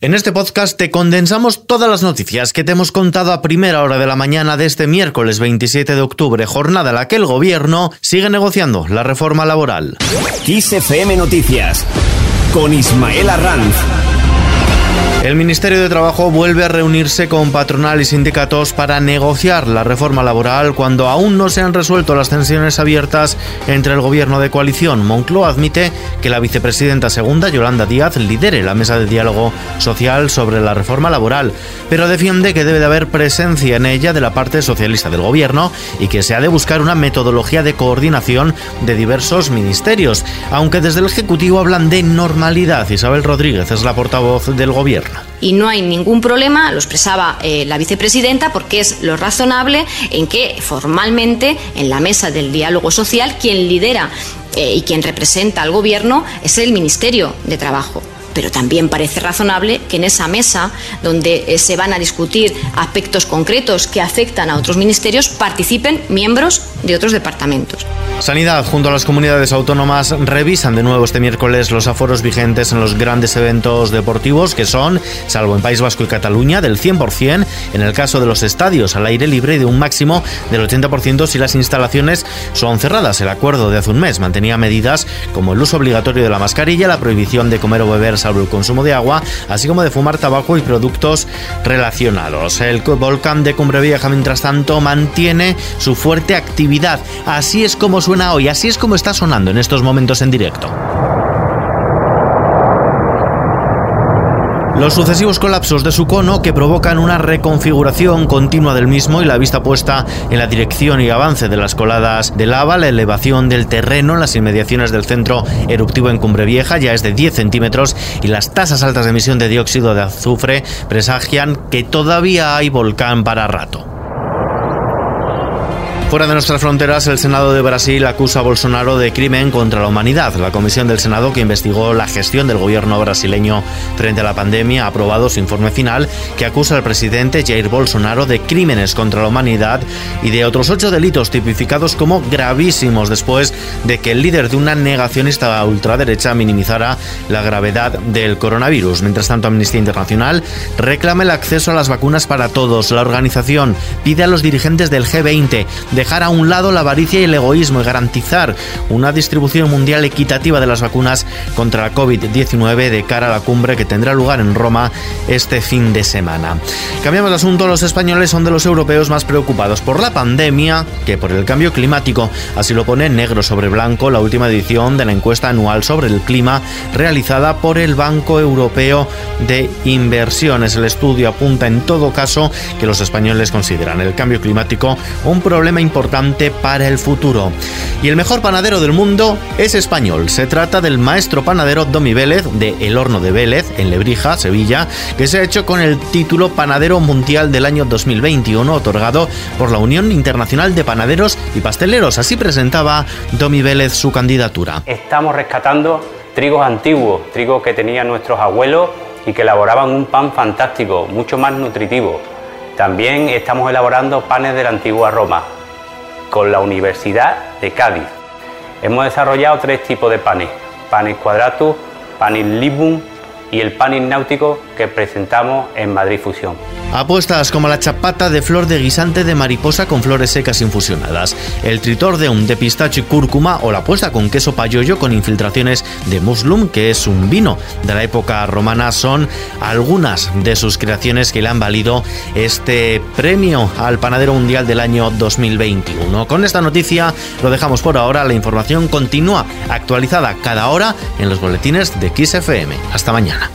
En este podcast te condensamos todas las noticias que te hemos contado a primera hora de la mañana de este miércoles 27 de octubre, jornada en la que el gobierno sigue negociando la reforma laboral. XFM Noticias con Ismael Arranz. El Ministerio de Trabajo vuelve a reunirse con patronal y sindicatos para negociar la reforma laboral cuando aún no se han resuelto las tensiones abiertas entre el gobierno de coalición. Moncloa admite que la vicepresidenta segunda, Yolanda Díaz, lidere la mesa de diálogo social sobre la reforma laboral, pero defiende que debe de haber presencia en ella de la parte socialista del gobierno y que se ha de buscar una metodología de coordinación de diversos ministerios, aunque desde el Ejecutivo hablan de normalidad. Isabel Rodríguez es la portavoz del gobierno. Y no hay ningún problema, lo expresaba eh, la vicepresidenta, porque es lo razonable en que formalmente en la mesa del diálogo social quien lidera eh, y quien representa al Gobierno es el Ministerio de Trabajo pero también parece razonable que en esa mesa, donde eh, se van a discutir aspectos concretos que afectan a otros ministerios, participen miembros de otros departamentos. Sanidad junto a las comunidades autónomas revisan de nuevo este miércoles los aforos vigentes en los grandes eventos deportivos que son, salvo en País Vasco y Cataluña, del 100% en el caso de los estadios al aire libre y de un máximo del 80% si las instalaciones son cerradas. El acuerdo de hace un mes mantenía medidas como el uso obligatorio de la mascarilla, la prohibición de comer o beber el consumo de agua, así como de fumar tabaco y productos relacionados. El volcán de Cumbre Vieja, mientras tanto, mantiene su fuerte actividad. Así es como suena hoy, así es como está sonando en estos momentos en directo. Los sucesivos colapsos de su cono que provocan una reconfiguración continua del mismo y la vista puesta en la dirección y avance de las coladas de lava, la elevación del terreno en las inmediaciones del centro eruptivo en Cumbre Vieja ya es de 10 centímetros y las tasas altas de emisión de dióxido de azufre presagian que todavía hay volcán para rato. Fuera de nuestras fronteras, el Senado de Brasil acusa a Bolsonaro de crimen contra la humanidad. La comisión del Senado que investigó la gestión del gobierno brasileño frente a la pandemia ha aprobado su informe final que acusa al presidente Jair Bolsonaro de crímenes contra la humanidad y de otros ocho delitos tipificados como gravísimos después de que el líder de una negacionista ultraderecha minimizara la gravedad del coronavirus. Mientras tanto, Amnistía Internacional reclama el acceso a las vacunas para todos. La organización pide a los dirigentes del G20 dejar a un lado la avaricia y el egoísmo y garantizar una distribución mundial equitativa de las vacunas contra la COVID-19 de cara a la cumbre que tendrá lugar en Roma este fin de semana. Cambiamos de asunto, los españoles son de los europeos más preocupados por la pandemia que por el cambio climático. Así lo pone negro sobre blanco la última edición de la encuesta anual sobre el clima realizada por el Banco Europeo de Inversiones. El estudio apunta en todo caso que los españoles consideran el cambio climático un problema importante para el futuro. Y el mejor panadero del mundo es español. Se trata del maestro panadero Domi Vélez de El Horno de Vélez, en Lebrija, Sevilla, que se ha hecho con el título Panadero Mundial del año 2021, otorgado por la Unión Internacional de Panaderos y Pasteleros. Así presentaba Domi Vélez su candidatura. Estamos rescatando trigos antiguos, trigos que tenían nuestros abuelos y que elaboraban un pan fantástico, mucho más nutritivo. También estamos elaborando panes de la antigua Roma, con la Universidad de Cádiz. Hemos desarrollado tres tipos de panes, panes cuadratus, panis libum y el panis náutico que presentamos en Madrid Fusión. Apuestas como la chapata de flor de guisante de mariposa con flores secas infusionadas, el tritor de pistacho y cúrcuma o la apuesta con queso payollo con infiltraciones de muslum, que es un vino de la época romana, son algunas de sus creaciones que le han valido este premio al panadero mundial del año 2021. Con esta noticia lo dejamos por ahora, la información continúa actualizada cada hora en los boletines de XFM. Hasta mañana.